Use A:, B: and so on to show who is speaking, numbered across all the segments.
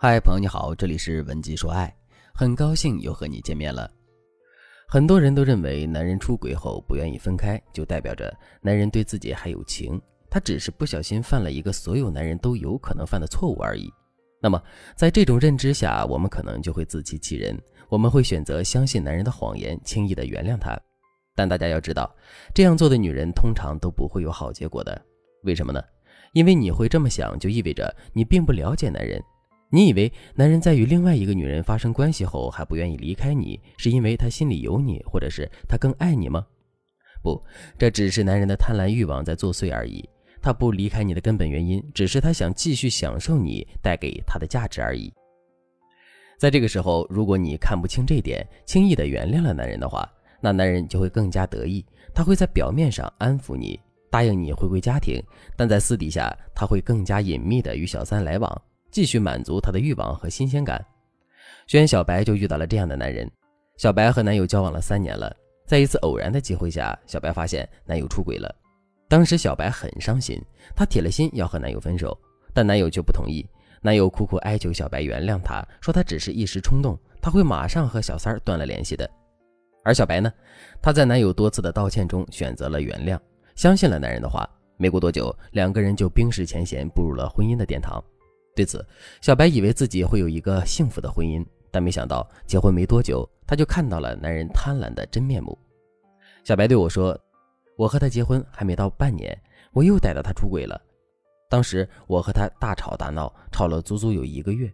A: 嗨，朋友你好，这里是文姬说爱，很高兴又和你见面了。很多人都认为，男人出轨后不愿意分开，就代表着男人对自己还有情，他只是不小心犯了一个所有男人都有可能犯的错误而已。那么，在这种认知下，我们可能就会自欺欺人，我们会选择相信男人的谎言，轻易的原谅他。但大家要知道，这样做的女人通常都不会有好结果的。为什么呢？因为你会这么想，就意味着你并不了解男人。你以为男人在与另外一个女人发生关系后还不愿意离开你，是因为他心里有你，或者是他更爱你吗？不，这只是男人的贪婪欲望在作祟而已。他不离开你的根本原因，只是他想继续享受你带给他的价值而已。在这个时候，如果你看不清这点，轻易的原谅了男人的话，那男人就会更加得意。他会在表面上安抚你，答应你回归家庭，但在私底下，他会更加隐秘的与小三来往。继续满足她的欲望和新鲜感，轩小白就遇到了这样的男人。小白和男友交往了三年了，在一次偶然的机会下，小白发现男友出轨了。当时小白很伤心，她铁了心要和男友分手，但男友却不同意。男友苦苦哀求小白原谅他，说他只是一时冲动，他会马上和小三儿断了联系的。而小白呢，她在男友多次的道歉中选择了原谅，相信了男人的话。没过多久，两个人就冰释前嫌，步入了婚姻的殿堂。对此，小白以为自己会有一个幸福的婚姻，但没想到结婚没多久，他就看到了男人贪婪的真面目。小白对我说：“我和他结婚还没到半年，我又逮到他出轨了。当时我和他大吵大闹，吵了足足有一个月。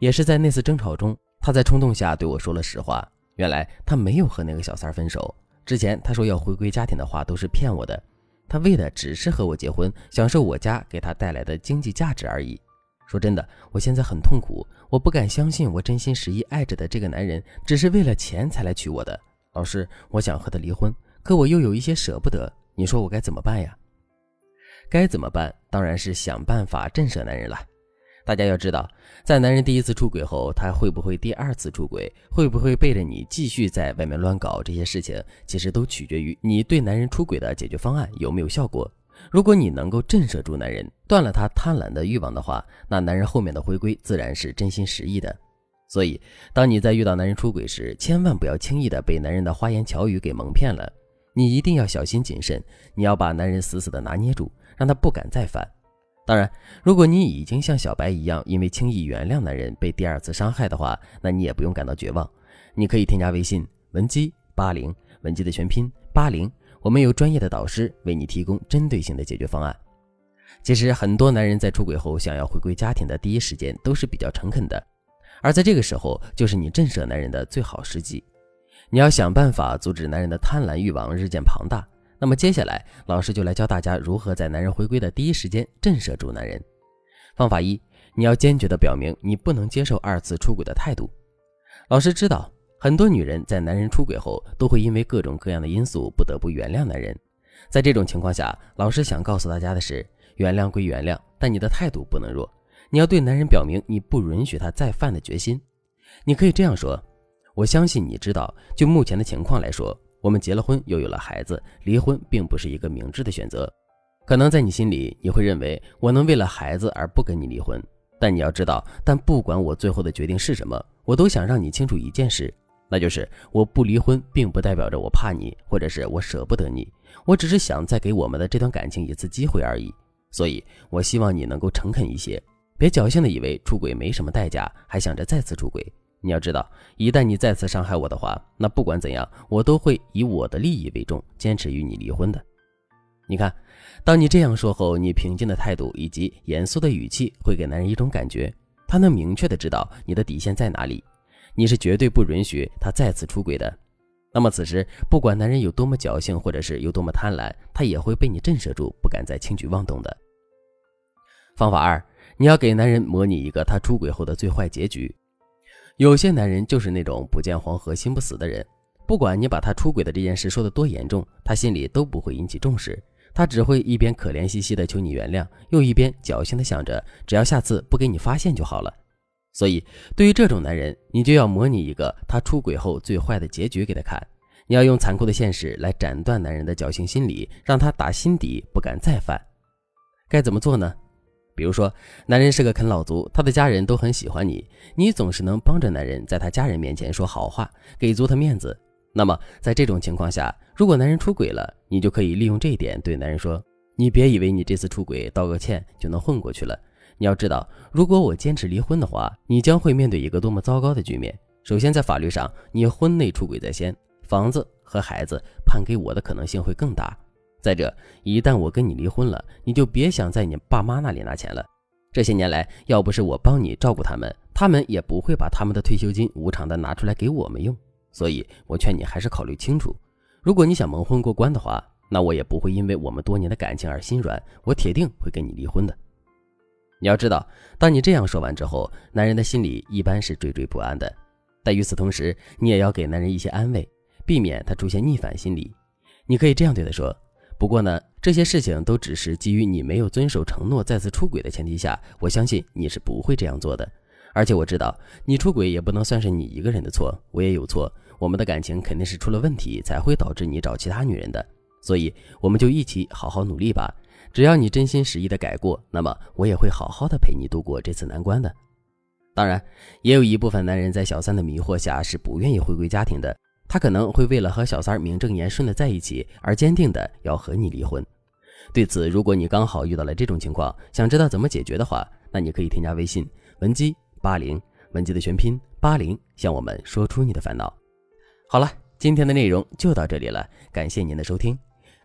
A: 也是在那次争吵中，他在冲动下对我说了实话。原来他没有和那个小三分手，之前他说要回归家庭的话都是骗我的。他为的只是和我结婚，享受我家给他带来的经济价值而已。”说真的，我现在很痛苦，我不敢相信我真心实意爱着的这个男人，只是为了钱才来娶我的。老师，我想和他离婚，可我又有一些舍不得，你说我该怎么办呀？该怎么办？当然是想办法震慑男人了。大家要知道，在男人第一次出轨后，他会不会第二次出轨，会不会背着你继续在外面乱搞，这些事情其实都取决于你对男人出轨的解决方案有没有效果。如果你能够震慑住男人，断了他贪婪的欲望的话，那男人后面的回归自然是真心实意的。所以，当你在遇到男人出轨时，千万不要轻易的被男人的花言巧语给蒙骗了。你一定要小心谨慎，你要把男人死死的拿捏住，让他不敢再犯。当然，如果你已经像小白一样，因为轻易原谅男人被第二次伤害的话，那你也不用感到绝望。你可以添加微信文姬八零，文姬的全拼八零。我们有专业的导师为你提供针对性的解决方案。其实，很多男人在出轨后想要回归家庭的第一时间都是比较诚恳的，而在这个时候，就是你震慑男人的最好时机。你要想办法阻止男人的贪婪欲望日渐庞大。那么，接下来老师就来教大家如何在男人回归的第一时间震慑住男人。方法一：你要坚决地表明你不能接受二次出轨的态度。老师知道。很多女人在男人出轨后，都会因为各种各样的因素不得不原谅男人。在这种情况下，老师想告诉大家的是：原谅归原谅，但你的态度不能弱。你要对男人表明你不允许他再犯的决心。你可以这样说：“我相信你知道，就目前的情况来说，我们结了婚又有了孩子，离婚并不是一个明智的选择。可能在你心里，你会认为我能为了孩子而不跟你离婚。但你要知道，但不管我最后的决定是什么，我都想让你清楚一件事。”那就是我不离婚，并不代表着我怕你，或者是我舍不得你。我只是想再给我们的这段感情一次机会而已。所以，我希望你能够诚恳一些，别侥幸的以为出轨没什么代价，还想着再次出轨。你要知道，一旦你再次伤害我的话，那不管怎样，我都会以我的利益为重，坚持与你离婚的。你看，当你这样说后，你平静的态度以及严肃的语气，会给男人一种感觉，他能明确的知道你的底线在哪里。你是绝对不允许他再次出轨的，那么此时不管男人有多么侥幸，或者是有多么贪婪，他也会被你震慑住，不敢再轻举妄动的。方法二，你要给男人模拟一个他出轨后的最坏结局。有些男人就是那种不见黄河心不死的人，不管你把他出轨的这件事说的多严重，他心里都不会引起重视，他只会一边可怜兮兮的求你原谅，又一边侥幸的想着，只要下次不给你发现就好了。所以，对于这种男人，你就要模拟一个他出轨后最坏的结局给他看。你要用残酷的现实来斩断男人的侥幸心理，让他打心底不敢再犯。该怎么做呢？比如说，男人是个啃老族，他的家人都很喜欢你，你总是能帮着男人在他家人面前说好话，给足他面子。那么，在这种情况下，如果男人出轨了，你就可以利用这一点对男人说：“你别以为你这次出轨道个歉就能混过去了。你要知道，如果我坚持离婚的话，你将会面对一个多么糟糕的局面。首先，在法律上，你婚内出轨在先，房子和孩子判给我的可能性会更大。再者，一旦我跟你离婚了，你就别想在你爸妈那里拿钱了。这些年来，要不是我帮你照顾他们，他们也不会把他们的退休金无偿的拿出来给我们用。”所以，我劝你还是考虑清楚。如果你想蒙混过关的话，那我也不会因为我们多年的感情而心软，我铁定会跟你离婚的。你要知道，当你这样说完之后，男人的心里一般是惴惴不安的。但与此同时，你也要给男人一些安慰，避免他出现逆反心理。你可以这样对他说：“不过呢，这些事情都只是基于你没有遵守承诺再次出轨的前提下，我相信你是不会这样做的。而且我知道，你出轨也不能算是你一个人的错，我也有错。”我们的感情肯定是出了问题，才会导致你找其他女人的，所以我们就一起好好努力吧。只要你真心实意的改过，那么我也会好好的陪你度过这次难关的。当然，也有一部分男人在小三的迷惑下是不愿意回归家庭的，他可能会为了和小三名正言顺的在一起而坚定的要和你离婚。对此，如果你刚好遇到了这种情况，想知道怎么解决的话，那你可以添加微信文姬八零，文姬的全拼八零，向我们说出你的烦恼。好了，今天的内容就到这里了，感谢您的收听。